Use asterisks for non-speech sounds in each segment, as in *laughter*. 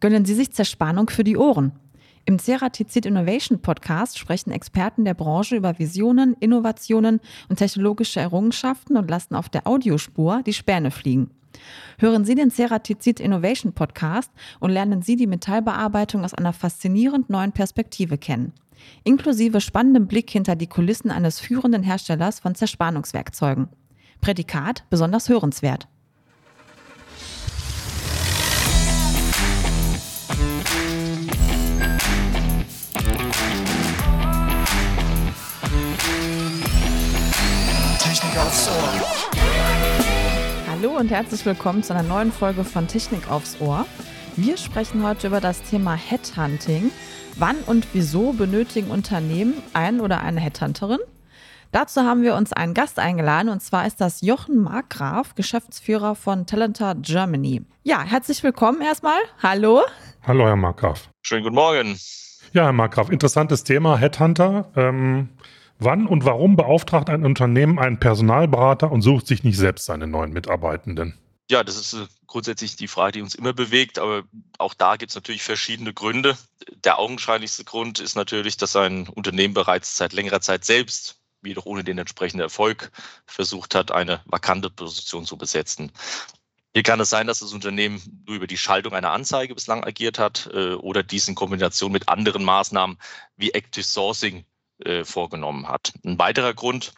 Gönnen Sie sich Zerspannung für die Ohren. Im Ceratizid Innovation Podcast sprechen Experten der Branche über Visionen, Innovationen und technologische Errungenschaften und lassen auf der Audiospur die Späne fliegen. Hören Sie den Ceratizid Innovation Podcast und lernen Sie die Metallbearbeitung aus einer faszinierend neuen Perspektive kennen. Inklusive spannendem Blick hinter die Kulissen eines führenden Herstellers von Zerspannungswerkzeugen. Prädikat besonders hörenswert. Hallo und herzlich willkommen zu einer neuen Folge von Technik aufs Ohr. Wir sprechen heute über das Thema Headhunting. Wann und wieso benötigen Unternehmen einen oder eine Headhunterin? Dazu haben wir uns einen Gast eingeladen und zwar ist das Jochen Markgraf, Geschäftsführer von Talenter Germany. Ja, herzlich willkommen erstmal. Hallo. Hallo, Herr Markgraf. Schönen guten Morgen. Ja, Herr Markgraf, interessantes Thema, Headhunter. Ähm, wann und warum beauftragt ein Unternehmen einen Personalberater und sucht sich nicht selbst seine neuen Mitarbeitenden? Ja, das ist äh, grundsätzlich die Frage, die uns immer bewegt, aber auch da gibt es natürlich verschiedene Gründe. Der augenscheinlichste Grund ist natürlich, dass ein Unternehmen bereits seit längerer Zeit selbst jedoch ohne den entsprechenden Erfolg versucht hat, eine vakante Position zu besetzen. Hier kann es sein, dass das Unternehmen nur über die Schaltung einer Anzeige bislang agiert hat äh, oder dies in Kombination mit anderen Maßnahmen wie Active Sourcing äh, vorgenommen hat. Ein weiterer Grund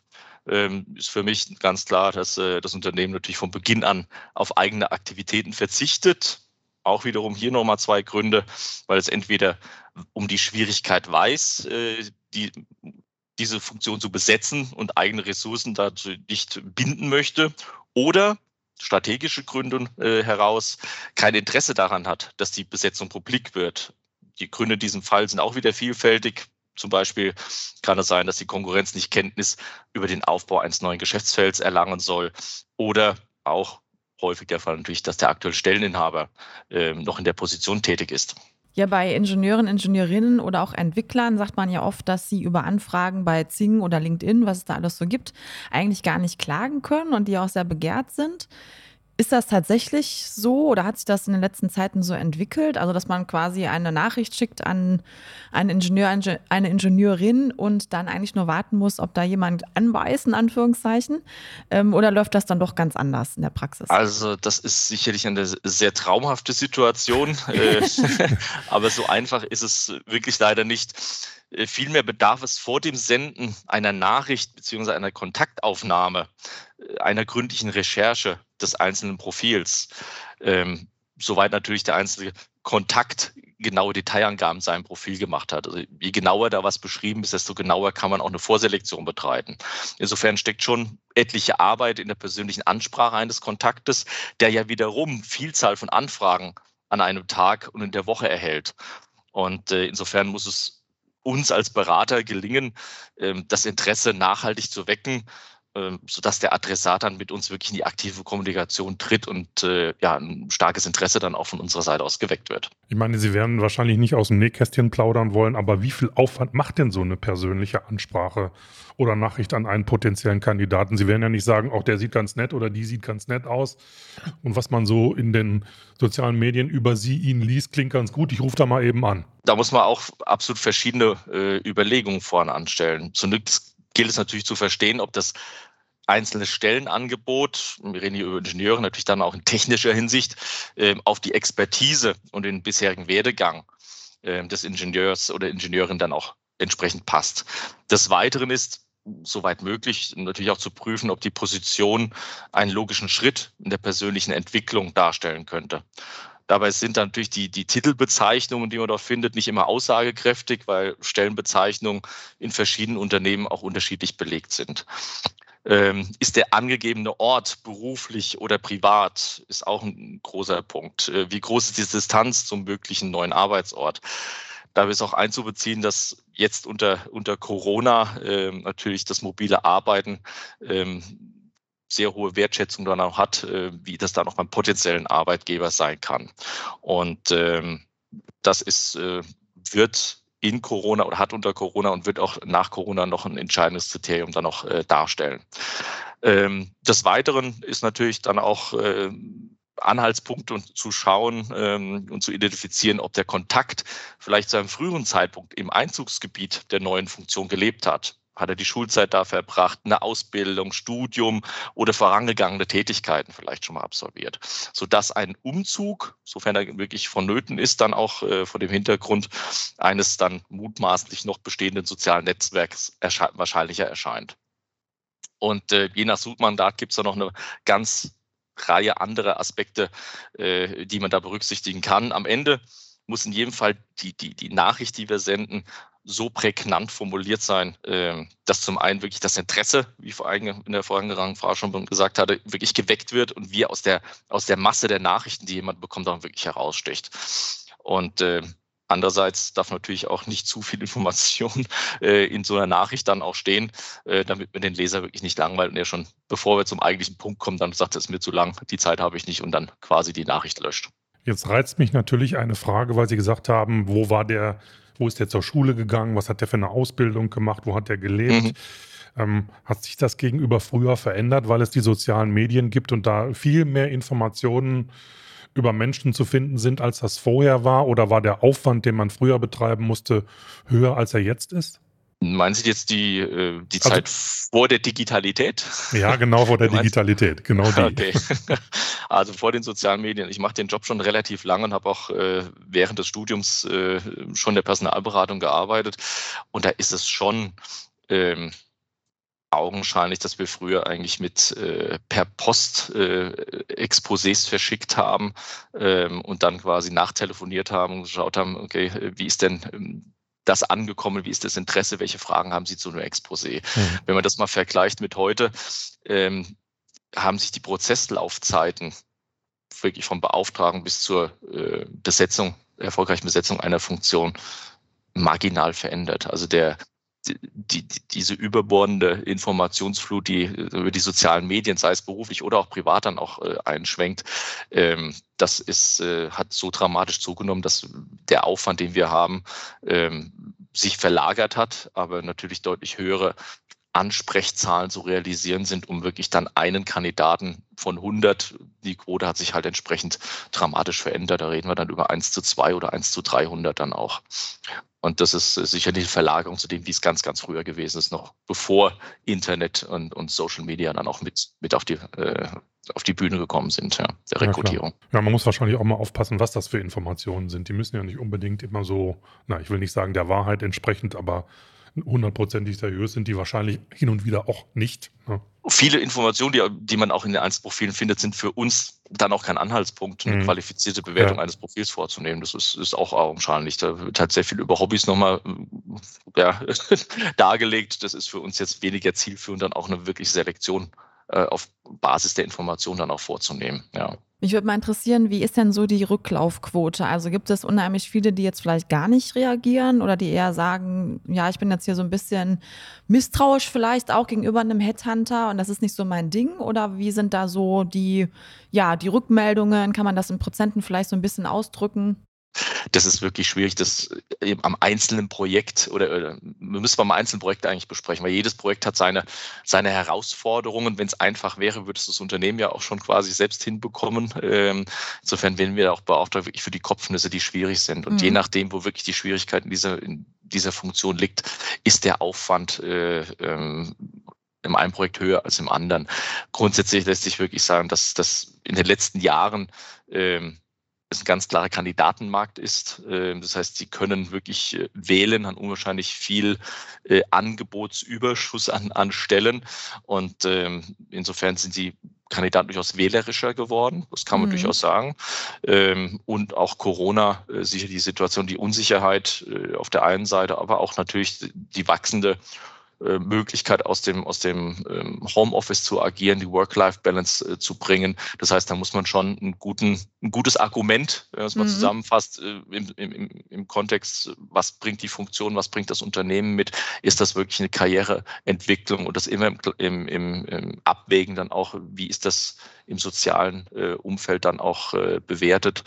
ähm, ist für mich ganz klar, dass äh, das Unternehmen natürlich von Beginn an auf eigene Aktivitäten verzichtet. Auch wiederum hier nochmal zwei Gründe, weil es entweder um die Schwierigkeit weiß, äh, die diese Funktion zu besetzen und eigene Ressourcen dazu nicht binden möchte oder strategische Gründe heraus kein Interesse daran hat, dass die Besetzung publik wird. Die Gründe in diesem Fall sind auch wieder vielfältig. Zum Beispiel kann es sein, dass die Konkurrenz nicht Kenntnis über den Aufbau eines neuen Geschäftsfelds erlangen soll oder auch häufig der Fall natürlich, dass der aktuelle Stelleninhaber äh, noch in der Position tätig ist. Ja, bei Ingenieuren, Ingenieurinnen oder auch Entwicklern sagt man ja oft, dass sie über Anfragen bei Zing oder LinkedIn, was es da alles so gibt, eigentlich gar nicht klagen können und die auch sehr begehrt sind. Ist das tatsächlich so oder hat sich das in den letzten Zeiten so entwickelt? Also, dass man quasi eine Nachricht schickt an einen Ingenieur, eine Ingenieurin und dann eigentlich nur warten muss, ob da jemand anbeißt, in Anführungszeichen? Ähm, oder läuft das dann doch ganz anders in der Praxis? Also, das ist sicherlich eine sehr traumhafte Situation. Äh, *laughs* aber so einfach ist es wirklich leider nicht. Äh, vielmehr bedarf es vor dem Senden einer Nachricht bzw. einer Kontaktaufnahme äh, einer gründlichen Recherche des einzelnen Profils. Ähm, soweit natürlich der einzelne Kontakt genaue Detailangaben in seinem Profil gemacht hat. Also je genauer da was beschrieben ist, desto genauer kann man auch eine Vorselektion betreiben. Insofern steckt schon etliche Arbeit in der persönlichen Ansprache eines Kontaktes, der ja wiederum Vielzahl von Anfragen an einem Tag und in der Woche erhält. Und äh, insofern muss es uns als Berater gelingen, ähm, das Interesse nachhaltig zu wecken, sodass der Adressat dann mit uns wirklich in die aktive Kommunikation tritt und äh, ja, ein starkes Interesse dann auch von unserer Seite aus geweckt wird. Ich meine, Sie werden wahrscheinlich nicht aus dem Nähkästchen plaudern wollen, aber wie viel Aufwand macht denn so eine persönliche Ansprache oder Nachricht an einen potenziellen Kandidaten? Sie werden ja nicht sagen, auch der sieht ganz nett oder die sieht ganz nett aus. Und was man so in den sozialen Medien über Sie, ihn liest, klingt ganz gut. Ich rufe da mal eben an. Da muss man auch absolut verschiedene äh, Überlegungen vorne anstellen. Zunächst gilt es natürlich zu verstehen, ob das einzelne Stellenangebot, wir reden hier über Ingenieure, natürlich dann auch in technischer Hinsicht, ähm, auf die Expertise und den bisherigen Werdegang ähm, des Ingenieurs oder Ingenieurin dann auch entsprechend passt. Des Weiteren ist, soweit möglich, natürlich auch zu prüfen, ob die Position einen logischen Schritt in der persönlichen Entwicklung darstellen könnte. Dabei sind natürlich die, die Titelbezeichnungen, die man dort findet, nicht immer aussagekräftig, weil Stellenbezeichnungen in verschiedenen Unternehmen auch unterschiedlich belegt sind. Ähm, ist der angegebene Ort beruflich oder privat, ist auch ein großer Punkt. Äh, wie groß ist die Distanz zum möglichen neuen Arbeitsort? Da ist auch einzubeziehen, dass jetzt unter, unter Corona äh, natürlich das mobile Arbeiten ähm, sehr hohe Wertschätzung dann auch hat, äh, wie das dann auch beim potenziellen Arbeitgeber sein kann. Und ähm, das ist, äh, wird in Corona oder hat unter Corona und wird auch nach Corona noch ein entscheidendes Kriterium dann noch äh, darstellen. Ähm, des Weiteren ist natürlich dann auch äh, Anhaltspunkt und zu schauen ähm, und zu identifizieren, ob der Kontakt vielleicht zu einem früheren Zeitpunkt im Einzugsgebiet der neuen Funktion gelebt hat. Hat er die Schulzeit da verbracht, eine Ausbildung, Studium oder vorangegangene Tätigkeiten vielleicht schon mal absolviert, sodass ein Umzug, sofern er wirklich vonnöten ist, dann auch äh, vor dem Hintergrund eines dann mutmaßlich noch bestehenden sozialen Netzwerks ersche wahrscheinlicher erscheint. Und äh, je nach Suchmandat gibt es da noch eine ganz Reihe anderer Aspekte, äh, die man da berücksichtigen kann. Am Ende muss in jedem Fall die, die, die Nachricht, die wir senden, so prägnant formuliert sein, äh, dass zum einen wirklich das Interesse, wie vor allem in der vorangegangenen Frage schon gesagt hatte, wirklich geweckt wird und wir aus der, aus der Masse der Nachrichten, die jemand bekommt, dann wirklich heraussticht. Und äh, Andererseits darf natürlich auch nicht zu viel *laughs* Information äh, in so einer Nachricht dann auch stehen, äh, damit man den Leser wirklich nicht langweilt und er schon, bevor wir zum eigentlichen Punkt kommen, dann sagt, es ist mir zu lang, die Zeit habe ich nicht und dann quasi die Nachricht löscht. Jetzt reizt mich natürlich eine Frage, weil Sie gesagt haben, wo war der, wo ist der zur Schule gegangen, was hat der für eine Ausbildung gemacht, wo hat der gelebt? Mhm. Ähm, hat sich das gegenüber früher verändert, weil es die sozialen Medien gibt und da viel mehr Informationen über Menschen zu finden sind, als das vorher war? Oder war der Aufwand, den man früher betreiben musste, höher, als er jetzt ist? Meinen Sie jetzt die, äh, die also, Zeit vor der Digitalität? Ja, genau vor der *laughs* Digitalität, genau die. Okay. *laughs* Also vor den sozialen Medien. Ich mache den Job schon relativ lange und habe auch äh, während des Studiums äh, schon der Personalberatung gearbeitet. Und da ist es schon ähm, augenscheinlich, dass wir früher eigentlich mit äh, per Post äh, Exposés verschickt haben ähm, und dann quasi nachtelefoniert haben und geschaut haben, okay, wie ist denn ähm, das angekommen, wie ist das Interesse, welche Fragen haben Sie zu einem Exposé? Mhm. Wenn man das mal vergleicht mit heute, ähm, haben sich die Prozesslaufzeiten wirklich vom Beauftragen bis zur äh, Besetzung, erfolgreichen Besetzung einer Funktion marginal verändert. Also der die, die, diese überbordende Informationsflut, die über die sozialen Medien, sei es beruflich oder auch privat dann auch äh, einschwenkt, ähm, das ist, äh, hat so dramatisch zugenommen, dass der Aufwand, den wir haben, ähm, sich verlagert hat, aber natürlich deutlich höhere Ansprechzahlen zu realisieren sind, um wirklich dann einen Kandidaten von 100, die Quote hat sich halt entsprechend dramatisch verändert. Da reden wir dann über 1 zu 2 oder 1 zu 300 dann auch. Und das ist sicherlich eine Verlagerung zu dem, wie es ganz, ganz früher gewesen ist, noch bevor Internet und, und Social Media dann auch mit, mit auf, die, äh, auf die Bühne gekommen sind, ja, der Rekrutierung. Ja, ja, man muss wahrscheinlich auch mal aufpassen, was das für Informationen sind. Die müssen ja nicht unbedingt immer so, na, ich will nicht sagen der Wahrheit entsprechend, aber hundertprozentig seriös sind die wahrscheinlich hin und wieder auch nicht. Ne? Viele Informationen, die, die man auch in den Einzelprofilen findet, sind für uns dann auch kein Anhaltspunkt, eine mhm. qualifizierte Bewertung ja. eines Profils vorzunehmen. Das ist, ist auch augenscheinlich. Da wird halt sehr viel über Hobbys nochmal ja, *laughs* dargelegt. Das ist für uns jetzt weniger zielführend, dann auch eine wirkliche Selektion äh, auf Basis der Information dann auch vorzunehmen. Ja. Mich würde mal interessieren, wie ist denn so die Rücklaufquote? Also gibt es unheimlich viele, die jetzt vielleicht gar nicht reagieren oder die eher sagen, ja, ich bin jetzt hier so ein bisschen misstrauisch vielleicht auch gegenüber einem Headhunter und das ist nicht so mein Ding? Oder wie sind da so die, ja, die Rückmeldungen? Kann man das in Prozenten vielleicht so ein bisschen ausdrücken? Das ist wirklich schwierig, das am einzelnen Projekt oder, oder wir müssen beim einzelnen Projekt eigentlich besprechen, weil jedes Projekt hat seine, seine Herausforderungen. Wenn es einfach wäre, würde es das Unternehmen ja auch schon quasi selbst hinbekommen. Ähm, insofern werden wir auch beauftragt wirklich für die Kopfnüsse, die schwierig sind. Und mhm. je nachdem, wo wirklich die Schwierigkeit in dieser, in dieser Funktion liegt, ist der Aufwand äh, ähm, im einen Projekt höher als im anderen. Grundsätzlich lässt sich wirklich sagen, dass das in den letzten Jahren ähm, es ein ganz klarer Kandidatenmarkt ist. Ähm, das heißt, sie können wirklich äh, wählen, haben unwahrscheinlich viel äh, Angebotsüberschuss an, an Stellen. Und ähm, insofern sind die Kandidaten durchaus wählerischer geworden, das kann man mhm. durchaus sagen. Ähm, und auch Corona, äh, sicher die Situation, die Unsicherheit auf der einen Seite, aber auch natürlich die wachsende Möglichkeit aus dem, aus dem ähm, Homeoffice zu agieren, die Work-Life-Balance äh, zu bringen. Das heißt, da muss man schon einen guten, ein gutes Argument, wenn man mhm. zusammenfasst, äh, im, im, im Kontext, was bringt die Funktion, was bringt das Unternehmen mit, ist das wirklich eine Karriereentwicklung und das immer im, im, im, im Abwägen dann auch, wie ist das im sozialen äh, Umfeld dann auch äh, bewertet.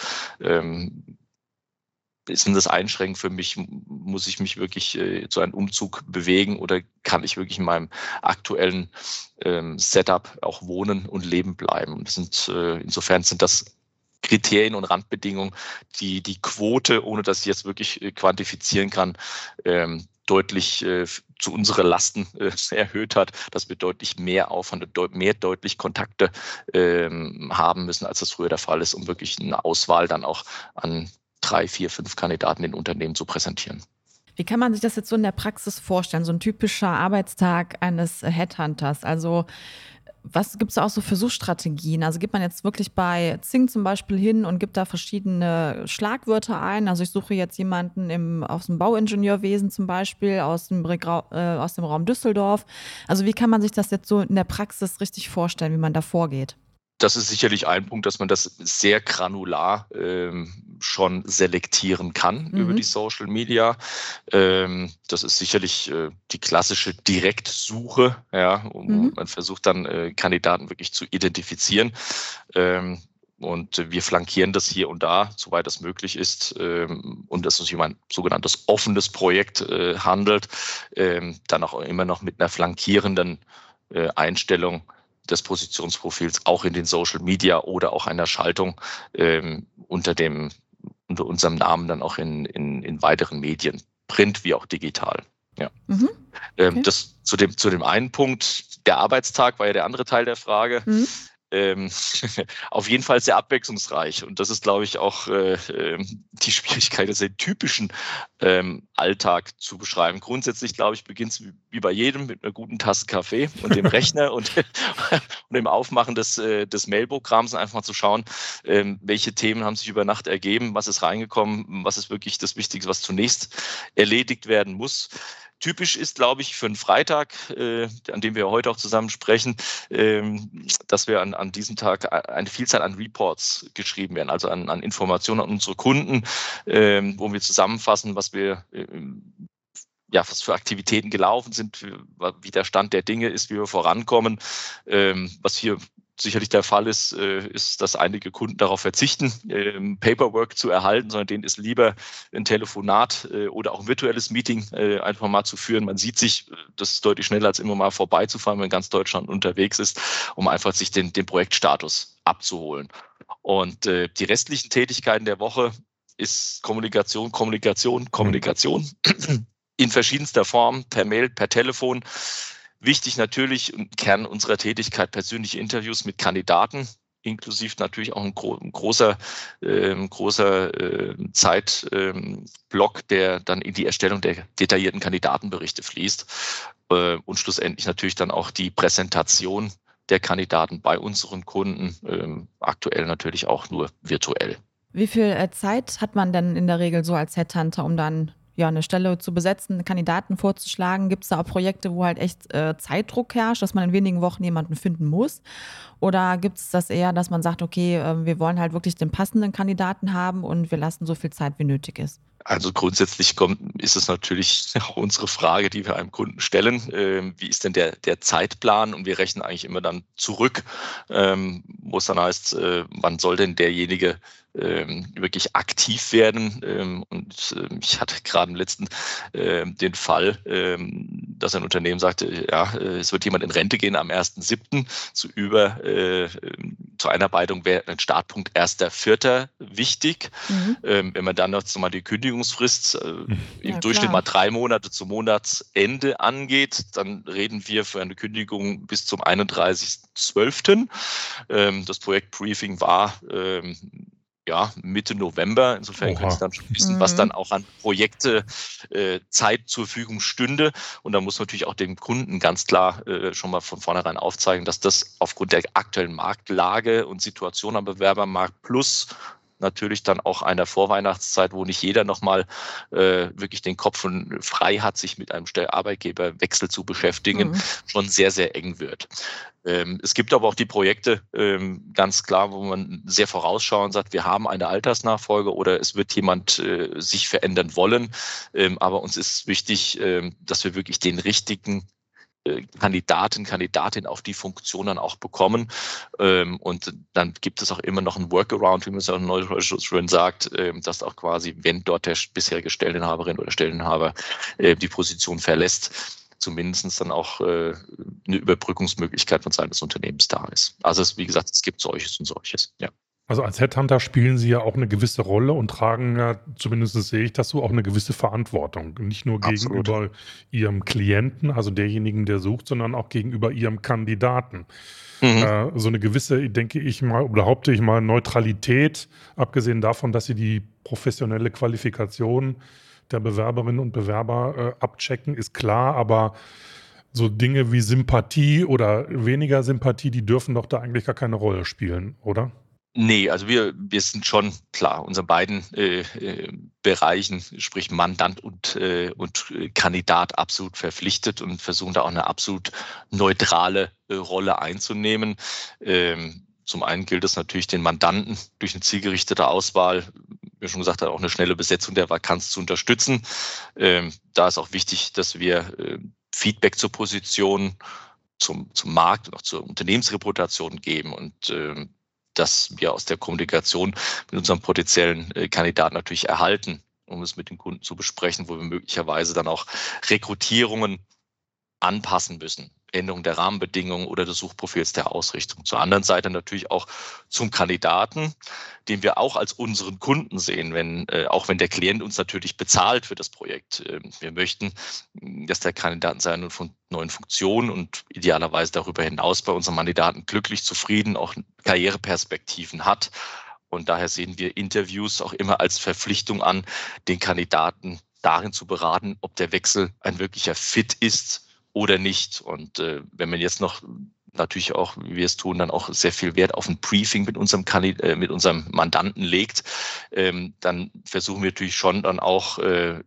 Ähm, sind das einschränkend für mich? Muss ich mich wirklich äh, zu einem Umzug bewegen oder kann ich wirklich in meinem aktuellen ähm, Setup auch wohnen und leben bleiben? Und sind, äh, insofern sind das Kriterien und Randbedingungen die, die Quote, ohne dass ich jetzt wirklich äh, quantifizieren kann, ähm, deutlich äh, zu unserer Lasten äh, *laughs* erhöht hat, dass wir deutlich mehr Aufwand deut mehr deutlich Kontakte ähm, haben müssen, als das früher der Fall ist, um wirklich eine Auswahl dann auch an drei, vier, fünf Kandidaten in Unternehmen zu präsentieren. Wie kann man sich das jetzt so in der Praxis vorstellen, so ein typischer Arbeitstag eines Headhunters? Also was gibt es auch so für Suchstrategien? Also gibt man jetzt wirklich bei Zing zum Beispiel hin und gibt da verschiedene Schlagwörter ein? Also ich suche jetzt jemanden im, aus dem Bauingenieurwesen zum Beispiel, aus dem, äh, aus dem Raum Düsseldorf. Also wie kann man sich das jetzt so in der Praxis richtig vorstellen, wie man da vorgeht? das ist sicherlich ein Punkt, dass man das sehr granular ähm, schon selektieren kann mhm. über die Social Media. Ähm, das ist sicherlich äh, die klassische Direktsuche. Ja, mhm. Man versucht dann äh, Kandidaten wirklich zu identifizieren. Ähm, und wir flankieren das hier und da, soweit das möglich ist, ähm, und dass es sich um ein sogenanntes offenes Projekt äh, handelt, ähm, dann auch immer noch mit einer flankierenden äh, Einstellung des Positionsprofils auch in den Social Media oder auch einer Schaltung ähm, unter dem unter unserem Namen dann auch in, in, in weiteren Medien, Print wie auch digital. Ja. Mhm. Ähm, okay. Ähm, das zu dem, zu dem einen Punkt, der Arbeitstag war ja der andere Teil der Frage. Mhm ähm, *laughs* auf jeden Fall sehr abwechslungsreich. Und das ist, glaube ich, auch äh, ähm, die Schwierigkeit, das den typischen ähm, Alltag zu beschreiben. Grundsätzlich, glaube ich, beginnt es wie bei jedem mit einer guten Tasse Kaffee und dem *laughs* Rechner und, *laughs* und dem Aufmachen des, äh, des Mailprogramms, einfach mal zu schauen, ähm, welche Themen haben sich über Nacht ergeben, was ist reingekommen, was ist wirklich das Wichtigste, was zunächst erledigt werden muss. Typisch ist, glaube ich, für einen Freitag, äh, an dem wir heute auch zusammen sprechen, ähm, dass wir an, an diesem Tag eine Vielzahl an Reports geschrieben werden, also an, an Informationen an unsere Kunden, ähm, wo wir zusammenfassen, was wir äh, ja, was für Aktivitäten gelaufen sind, wie der Stand der Dinge ist, wie wir vorankommen, ähm, was hier sicherlich der Fall ist, äh, ist, dass einige Kunden darauf verzichten, ähm, Paperwork zu erhalten, sondern denen ist lieber ein Telefonat äh, oder auch ein virtuelles Meeting äh, einfach mal zu führen. Man sieht sich, das ist deutlich schneller als immer mal vorbeizufahren, wenn ganz Deutschland unterwegs ist, um einfach sich den, den Projektstatus abzuholen. Und die restlichen Tätigkeiten der Woche ist Kommunikation, Kommunikation, Kommunikation *clears throat* in verschiedenster Form, per Mail, per Telefon. Wichtig natürlich im Kern unserer Tätigkeit persönliche Interviews mit Kandidaten, inklusive natürlich auch ein, gro ein großer, äh, großer äh, Zeitblock, ähm, der dann in die Erstellung der detaillierten Kandidatenberichte fließt äh, und schlussendlich natürlich dann auch die Präsentation der Kandidaten bei unseren Kunden, ähm, aktuell natürlich auch nur virtuell. Wie viel äh, Zeit hat man denn in der Regel so als Headhunter, um dann ja, eine Stelle zu besetzen, Kandidaten vorzuschlagen? Gibt es da auch Projekte, wo halt echt äh, Zeitdruck herrscht, dass man in wenigen Wochen jemanden finden muss? Oder gibt es das eher, dass man sagt, okay, äh, wir wollen halt wirklich den passenden Kandidaten haben und wir lassen so viel Zeit, wie nötig ist? Also grundsätzlich kommt, ist es natürlich *laughs* auch unsere Frage, die wir einem Kunden stellen. Ähm, wie ist denn der, der Zeitplan? Und wir rechnen eigentlich immer dann zurück, ähm, wo es dann heißt, äh, wann soll denn derjenige ähm, wirklich aktiv werden. Ähm, und äh, ich hatte gerade im letzten äh, den Fall, ähm, dass ein Unternehmen sagte, ja, äh, es wird jemand in Rente gehen am 1.7. zu über äh, zur Einarbeitung wäre ein Startpunkt 1.4. wichtig. Mhm. Ähm, wenn man dann noch mal die Kündigungsfrist äh, im ja, Durchschnitt klar. mal drei Monate zum Monatsende angeht, dann reden wir für eine Kündigung bis zum 31.12. Ähm, das Projektbriefing war ähm, ja, Mitte November. Insofern können Sie dann schon wissen, mhm. was dann auch an Projekte äh, Zeit zur Verfügung stünde. Und da muss man natürlich auch dem Kunden ganz klar äh, schon mal von vornherein aufzeigen, dass das aufgrund der aktuellen Marktlage und Situation am Bewerbermarkt plus natürlich dann auch einer Vorweihnachtszeit, wo nicht jeder nochmal äh, wirklich den Kopf frei hat, sich mit einem Arbeitgeberwechsel zu beschäftigen, mhm. schon sehr, sehr eng wird. Ähm, es gibt aber auch die Projekte, ähm, ganz klar, wo man sehr vorausschauend sagt, wir haben eine Altersnachfolge oder es wird jemand äh, sich verändern wollen. Ähm, aber uns ist wichtig, ähm, dass wir wirklich den richtigen Kandidaten, Kandidatin auf die Funktion dann auch bekommen. Ähm, und dann gibt es auch immer noch ein Workaround, wie man es auch neudeutsch schön sagt, ähm, dass auch quasi, wenn dort der bisherige Stelleninhaberin oder Stelleninhaber äh, die Position verlässt, zumindest dann auch äh, eine Überbrückungsmöglichkeit von Seiten des Unternehmens da ist. Also es, wie gesagt, es gibt solches und solches, ja. Also als Headhunter spielen Sie ja auch eine gewisse Rolle und tragen ja, zumindest sehe ich das so, auch eine gewisse Verantwortung. Nicht nur Absolut. gegenüber Ihrem Klienten, also derjenigen, der sucht, sondern auch gegenüber Ihrem Kandidaten. Mhm. Äh, so eine gewisse, denke ich mal, oder behaupte ich mal, Neutralität, abgesehen davon, dass Sie die professionelle Qualifikation der Bewerberinnen und Bewerber äh, abchecken, ist klar, aber so Dinge wie Sympathie oder weniger Sympathie, die dürfen doch da eigentlich gar keine Rolle spielen, oder? Nee, also wir, wir sind schon klar, unseren beiden äh, äh, Bereichen, sprich Mandant und, äh, und Kandidat, absolut verpflichtet und versuchen da auch eine absolut neutrale äh, Rolle einzunehmen. Ähm, zum einen gilt es natürlich, den Mandanten durch eine zielgerichtete Auswahl, wie schon gesagt, auch eine schnelle Besetzung der Vakanz zu unterstützen. Ähm, da ist auch wichtig, dass wir äh, Feedback zur Position, zum, zum Markt und auch zur Unternehmensreputation geben. Und ähm, dass wir aus der Kommunikation mit unserem potenziellen äh, Kandidaten natürlich erhalten, um es mit den Kunden zu besprechen, wo wir möglicherweise dann auch Rekrutierungen anpassen müssen. Änderung der Rahmenbedingungen oder des Suchprofils der Ausrichtung. Zur anderen Seite natürlich auch zum Kandidaten, den wir auch als unseren Kunden sehen, wenn, äh, auch wenn der Klient uns natürlich bezahlt für das Projekt. Ähm, wir möchten, dass der Kandidat seine neuen Funktionen und idealerweise darüber hinaus bei unseren Kandidaten glücklich, zufrieden, auch Karriereperspektiven hat. Und daher sehen wir Interviews auch immer als Verpflichtung an, den Kandidaten darin zu beraten, ob der Wechsel ein wirklicher Fit ist oder nicht. Und äh, wenn man jetzt noch natürlich auch, wie wir es tun, dann auch sehr viel Wert auf ein Briefing mit unserem, Kandid äh, mit unserem Mandanten legt, ähm, dann versuchen wir natürlich schon dann auch äh,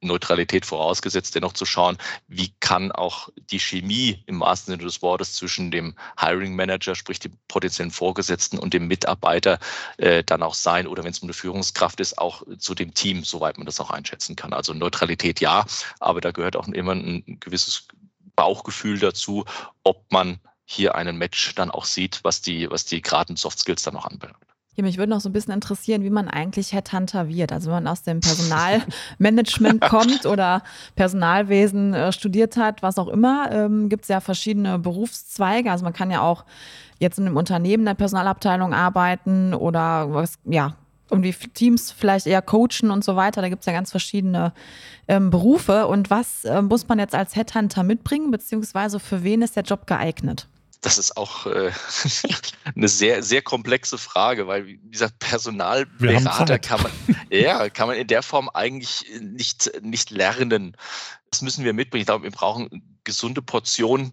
Neutralität vorausgesetzt, dennoch zu schauen, wie kann auch die Chemie im wahrsten Sinne des Wortes zwischen dem Hiring Manager, sprich dem potenziellen Vorgesetzten und dem Mitarbeiter äh, dann auch sein oder wenn es um eine Führungskraft ist, auch zu dem Team, soweit man das auch einschätzen kann. Also Neutralität ja, aber da gehört auch immer ein gewisses Bauchgefühl dazu, ob man hier einen Match dann auch sieht, was die, was die geraden Soft Skills dann noch anbelangt. Ja, mich würde noch so ein bisschen interessieren, wie man eigentlich Headhunter wird. Also wenn man aus dem Personalmanagement *laughs* kommt oder Personalwesen äh, studiert hat, was auch immer, ähm, gibt es ja verschiedene Berufszweige. Also man kann ja auch jetzt in einem Unternehmen in der Personalabteilung arbeiten oder was, ja, irgendwie Teams vielleicht eher coachen und so weiter. Da gibt es ja ganz verschiedene ähm, Berufe. Und was äh, muss man jetzt als Headhunter mitbringen, beziehungsweise für wen ist der Job geeignet? Das ist auch äh, *laughs* eine sehr, sehr komplexe Frage, weil, wie gesagt, Personalberater kann man, *laughs* ja, kann man in der Form eigentlich nicht, nicht lernen. Das müssen wir mitbringen. Ich glaube, wir brauchen gesunde Portion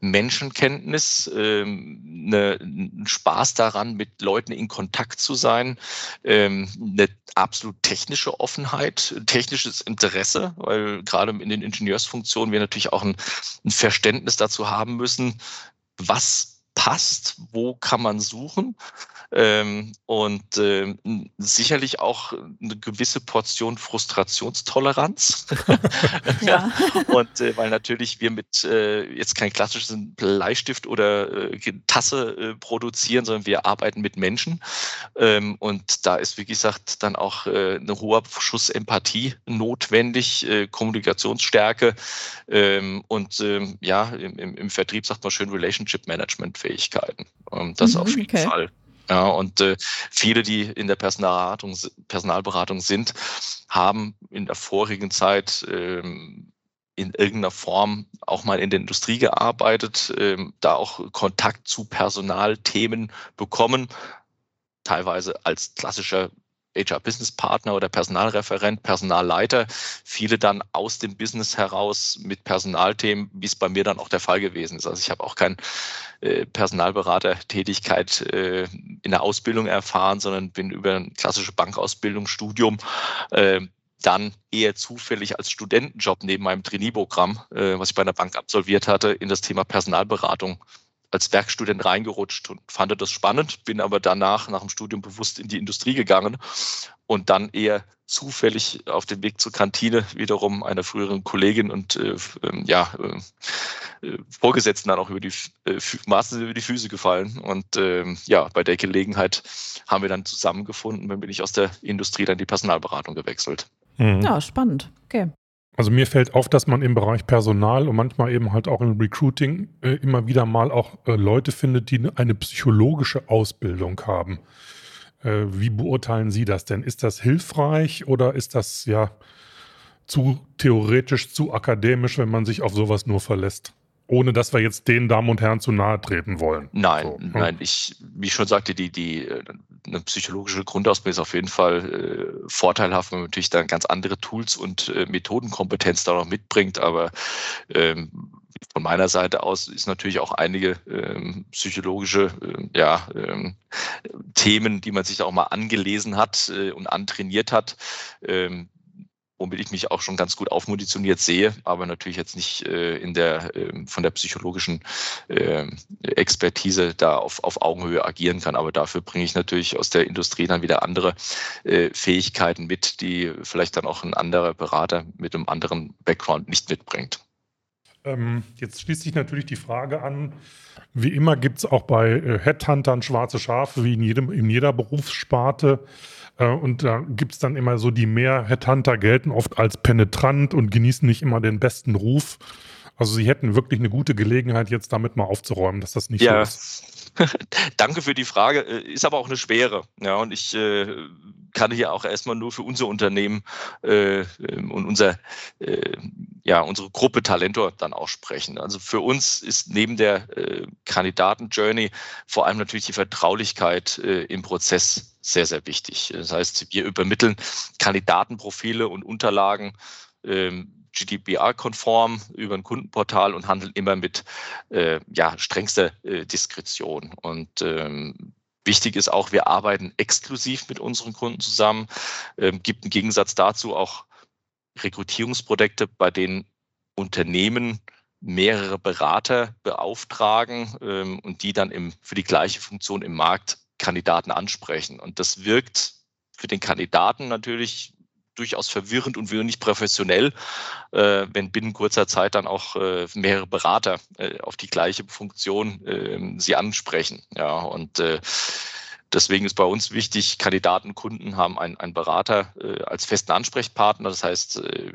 Menschenkenntnis, ähm, eine, Spaß daran, mit Leuten in Kontakt zu sein, ähm, eine absolut technische Offenheit, technisches Interesse, weil gerade in den Ingenieursfunktionen wir natürlich auch ein, ein Verständnis dazu haben müssen, was passt, wo kann man suchen ähm, und äh, sicherlich auch eine gewisse Portion Frustrationstoleranz. *laughs* ja. *laughs* und äh, weil natürlich wir mit äh, jetzt kein klassisches Bleistift oder äh, Tasse äh, produzieren, sondern wir arbeiten mit Menschen. Ähm, und da ist, wie gesagt, dann auch äh, eine hohe Schuss Empathie notwendig, Kommunikationsstärke ähm, und ähm, ja, im, im, Vertrieb sagt man schön Relationship Management Fähigkeiten. Ähm, das mhm, auf jeden okay. Fall. Ja, und äh, viele, die in der Personalberatung, Personalberatung sind, haben in der vorigen Zeit ähm, in irgendeiner Form auch mal in der Industrie gearbeitet, ähm, da auch Kontakt zu Personalthemen bekommen, teilweise als klassischer HR-Business-Partner oder Personalreferent, Personalleiter, viele dann aus dem Business heraus mit Personalthemen, wie es bei mir dann auch der Fall gewesen ist. Also ich habe auch kein äh, Personalberatertätigkeit äh, in der Ausbildung erfahren, sondern bin über ein klassische Bankausbildung, Studium äh, dann eher zufällig als Studentenjob neben meinem Trainee-Programm, äh, was ich bei einer Bank absolviert hatte, in das Thema Personalberatung als Werkstudent reingerutscht und fand das spannend, bin aber danach nach dem Studium bewusst in die Industrie gegangen und dann eher zufällig auf dem Weg zur Kantine wiederum einer früheren Kollegin und äh, ähm, ja, äh, äh, Vorgesetzten dann auch über die äh, Maßen über die Füße gefallen. Und ähm, ja, bei der Gelegenheit haben wir dann zusammengefunden, dann bin ich aus der Industrie dann die Personalberatung gewechselt. Mhm. Ja, spannend. Okay. Also mir fällt auf, dass man im Bereich Personal und manchmal eben halt auch im Recruiting äh, immer wieder mal auch äh, Leute findet, die eine psychologische Ausbildung haben. Äh, wie beurteilen Sie das denn? Ist das hilfreich oder ist das ja zu theoretisch, zu akademisch, wenn man sich auf sowas nur verlässt? Ohne dass wir jetzt den Damen und Herren zu nahe treten wollen. Nein, so, hm? nein, ich, wie ich schon sagte, die, die eine psychologische Grundausbildung ist auf jeden Fall äh, vorteilhaft, wenn man natürlich dann ganz andere Tools und äh, Methodenkompetenz da noch mitbringt. Aber ähm, von meiner Seite aus ist natürlich auch einige ähm, psychologische äh, ja, ähm, Themen, die man sich auch mal angelesen hat äh, und antrainiert hat, ähm, womit ich mich auch schon ganz gut aufmunitioniert sehe, aber natürlich jetzt nicht äh, in der äh, von der psychologischen äh, Expertise da auf, auf Augenhöhe agieren kann. Aber dafür bringe ich natürlich aus der Industrie dann wieder andere äh, Fähigkeiten mit, die vielleicht dann auch ein anderer Berater mit einem anderen Background nicht mitbringt. Ähm, jetzt schließt sich natürlich die Frage an, wie immer gibt es auch bei äh, Headhuntern schwarze Schafe, wie in, jedem, in jeder Berufssparte. Äh, und da gibt es dann immer so, die mehr Headhunter gelten oft als penetrant und genießen nicht immer den besten Ruf. Also sie hätten wirklich eine gute Gelegenheit, jetzt damit mal aufzuräumen, dass das nicht ja. so ist. *laughs* Danke für die Frage. Äh, ist aber auch eine schwere. Ja, und ich äh, kann hier auch erstmal nur für unser Unternehmen äh, ähm, und unser, äh, ja, unsere Gruppe Talentor dann auch sprechen. Also für uns ist neben der äh, Kandidaten-Journey vor allem natürlich die Vertraulichkeit äh, im Prozess sehr, sehr wichtig. Das heißt, wir übermitteln Kandidatenprofile und Unterlagen ähm, GDPR-konform über ein Kundenportal und handeln immer mit äh, ja, strengster äh, Diskretion. Und ähm, wichtig ist auch, wir arbeiten exklusiv mit unseren Kunden zusammen. Ähm, gibt im Gegensatz dazu auch Rekrutierungsprojekte, bei denen Unternehmen mehrere Berater beauftragen ähm, und die dann im, für die gleiche Funktion im Markt Kandidaten ansprechen. Und das wirkt für den Kandidaten natürlich durchaus verwirrend und wenig professionell, äh, wenn binnen kurzer Zeit dann auch äh, mehrere Berater äh, auf die gleiche Funktion ähm, sie ansprechen. Ja, und äh, Deswegen ist bei uns wichtig, Kandidaten, Kunden haben einen, einen Berater äh, als festen Ansprechpartner. Das heißt, äh,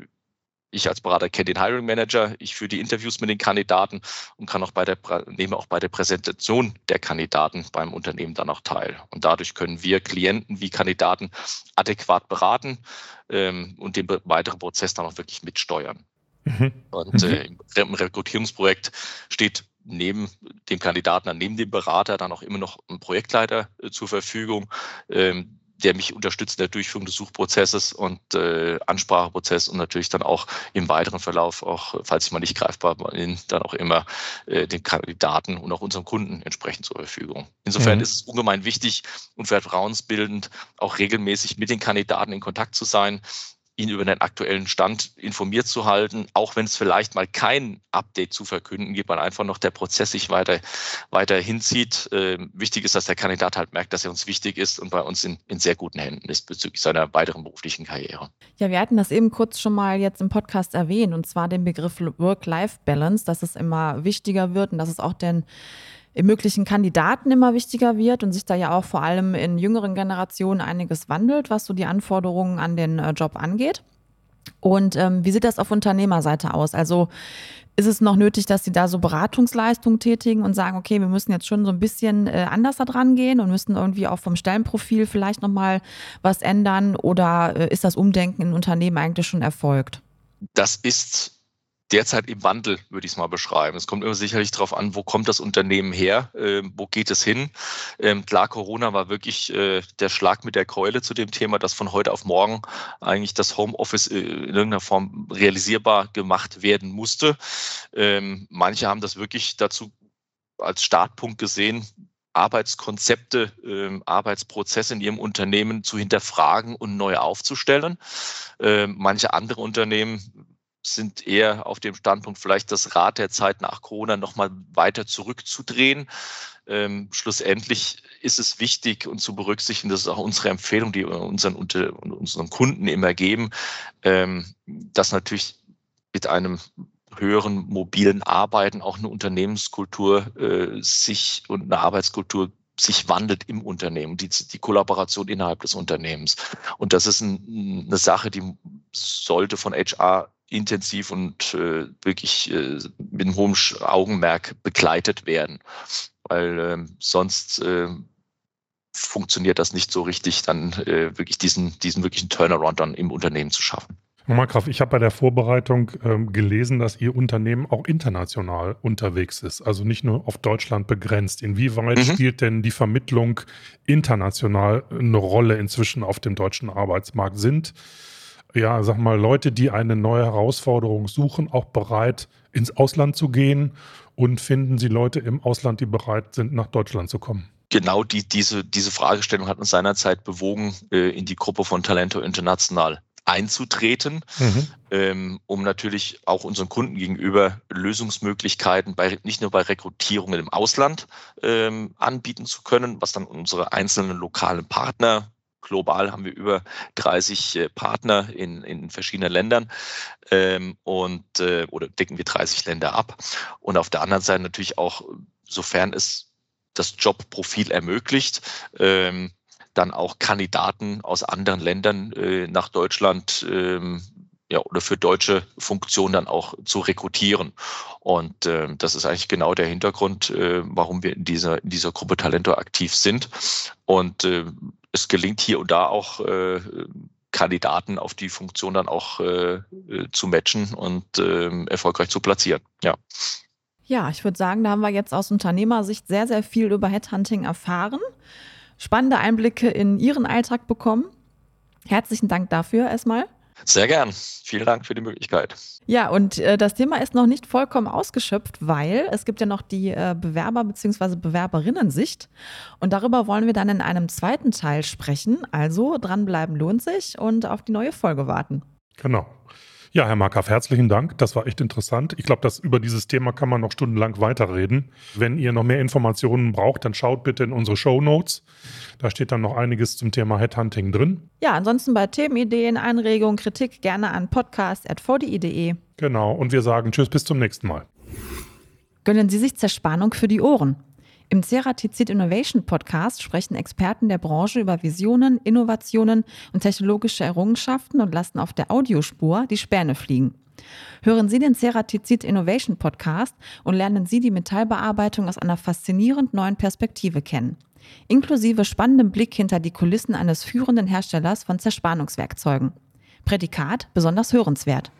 ich als Berater kenne den Hiring Manager, ich führe die Interviews mit den Kandidaten und kann auch bei der, nehme auch bei der Präsentation der Kandidaten beim Unternehmen dann auch teil. Und dadurch können wir Klienten wie Kandidaten adäquat beraten ähm, und den weiteren Prozess dann auch wirklich mitsteuern. Mhm. Und äh, im Rekrutierungsprojekt steht neben dem Kandidaten, neben dem Berater dann auch immer noch ein Projektleiter äh, zur Verfügung, ähm, der mich unterstützt in der Durchführung des Suchprozesses und äh, Anspracheprozess und natürlich dann auch im weiteren Verlauf, auch falls ich mal nicht greifbar bin, dann auch immer äh, den Kandidaten und auch unserem Kunden entsprechend zur Verfügung. Insofern mhm. ist es ungemein wichtig und vertrauensbildend, auch regelmäßig mit den Kandidaten in Kontakt zu sein, ihn über den aktuellen Stand informiert zu halten, auch wenn es vielleicht mal kein Update zu verkünden gibt, weil einfach noch der Prozess sich weiter, weiter hinzieht. Äh, wichtig ist, dass der Kandidat halt merkt, dass er uns wichtig ist und bei uns in, in sehr guten Händen ist bezüglich seiner weiteren beruflichen Karriere. Ja, wir hatten das eben kurz schon mal jetzt im Podcast erwähnt und zwar den Begriff Work-Life-Balance, dass es immer wichtiger wird und dass es auch den möglichen Kandidaten immer wichtiger wird und sich da ja auch vor allem in jüngeren Generationen einiges wandelt, was so die Anforderungen an den äh, Job angeht. Und ähm, wie sieht das auf Unternehmerseite aus? Also ist es noch nötig, dass Sie da so Beratungsleistungen tätigen und sagen, okay, wir müssen jetzt schon so ein bisschen äh, anders da dran gehen und müssen irgendwie auch vom Stellenprofil vielleicht nochmal was ändern? Oder äh, ist das Umdenken in Unternehmen eigentlich schon erfolgt? Das ist derzeit im Wandel, würde ich es mal beschreiben. Es kommt immer sicherlich darauf an, wo kommt das Unternehmen her, äh, wo geht es hin. Ähm, klar, Corona war wirklich äh, der Schlag mit der Keule zu dem Thema, dass von heute auf morgen eigentlich das Homeoffice äh, in irgendeiner Form realisierbar gemacht werden musste. Ähm, manche haben das wirklich dazu als Startpunkt gesehen, Arbeitskonzepte, ähm, Arbeitsprozesse in ihrem Unternehmen zu hinterfragen und neu aufzustellen. Ähm, manche andere Unternehmen sind eher auf dem Standpunkt, vielleicht das Rad der Zeit nach Corona nochmal weiter zurückzudrehen. Ähm, schlussendlich ist es wichtig und zu berücksichtigen, das ist auch unsere Empfehlung, die wir unseren, unseren Kunden immer geben, ähm, dass natürlich mit einem höheren mobilen Arbeiten auch eine Unternehmenskultur äh, sich und eine Arbeitskultur sich wandelt im Unternehmen, die, die Kollaboration innerhalb des Unternehmens. Und das ist ein, eine Sache, die sollte von HR intensiv und äh, wirklich äh, mit einem hohen Augenmerk begleitet werden. Weil äh, sonst äh, funktioniert das nicht so richtig, dann äh, wirklich diesen, diesen wirklichen Turnaround dann im Unternehmen zu schaffen. Nochmal Graf, ich habe bei der Vorbereitung ähm, gelesen, dass Ihr Unternehmen auch international unterwegs ist, also nicht nur auf Deutschland begrenzt. Inwieweit mhm. spielt denn die Vermittlung international eine Rolle inzwischen auf dem deutschen Arbeitsmarkt? Sind, ja, sag mal, Leute, die eine neue Herausforderung suchen, auch bereit, ins Ausland zu gehen? Und finden Sie Leute im Ausland, die bereit sind, nach Deutschland zu kommen? Genau die, diese, diese Fragestellung hat uns seinerzeit bewogen, äh, in die Gruppe von Talento International einzutreten, mhm. ähm, um natürlich auch unseren Kunden gegenüber Lösungsmöglichkeiten bei, nicht nur bei Rekrutierungen im Ausland ähm, anbieten zu können, was dann unsere einzelnen lokalen Partner Global haben wir über 30 äh, Partner in, in verschiedenen Ländern ähm, und äh, oder decken wir 30 Länder ab. Und auf der anderen Seite natürlich auch, sofern es das Jobprofil ermöglicht, ähm, dann auch Kandidaten aus anderen Ländern äh, nach Deutschland ähm, ja, oder für deutsche Funktionen dann auch zu rekrutieren. Und äh, das ist eigentlich genau der Hintergrund, äh, warum wir in dieser, in dieser Gruppe Talento aktiv sind. Und äh, es gelingt hier und da auch äh, Kandidaten auf die Funktion dann auch äh, äh zu matchen und äh, erfolgreich zu platzieren. Ja. Ja, ich würde sagen, da haben wir jetzt aus Unternehmersicht sehr, sehr viel über Headhunting erfahren spannende Einblicke in Ihren Alltag bekommen. Herzlichen Dank dafür erstmal. Sehr gern. Vielen Dank für die Möglichkeit. Ja, und äh, das Thema ist noch nicht vollkommen ausgeschöpft, weil es gibt ja noch die äh, Bewerber- bzw. Bewerberinnen-Sicht. Und darüber wollen wir dann in einem zweiten Teil sprechen. Also dranbleiben lohnt sich und auf die neue Folge warten. Genau. Ja, Herr Markaf, herzlichen Dank. Das war echt interessant. Ich glaube, dass über dieses Thema kann man noch stundenlang weiterreden. Wenn ihr noch mehr Informationen braucht, dann schaut bitte in unsere Show Notes. Da steht dann noch einiges zum Thema Headhunting drin. Ja, ansonsten bei Themenideen, Anregungen, Kritik gerne an podcast.vdi.de. Genau. Und wir sagen Tschüss, bis zum nächsten Mal. Gönnen Sie sich Zerspannung für die Ohren. Im Ceratizid Innovation Podcast sprechen Experten der Branche über Visionen, Innovationen und technologische Errungenschaften und lassen auf der Audiospur die Späne fliegen. Hören Sie den Ceratizid Innovation Podcast und lernen Sie die Metallbearbeitung aus einer faszinierend neuen Perspektive kennen. Inklusive spannendem Blick hinter die Kulissen eines führenden Herstellers von Zerspannungswerkzeugen. Prädikat besonders hörenswert.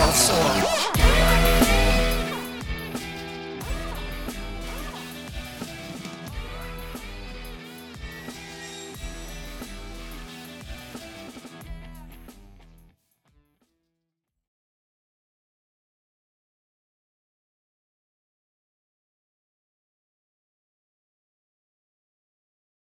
Technik aufs Ohr.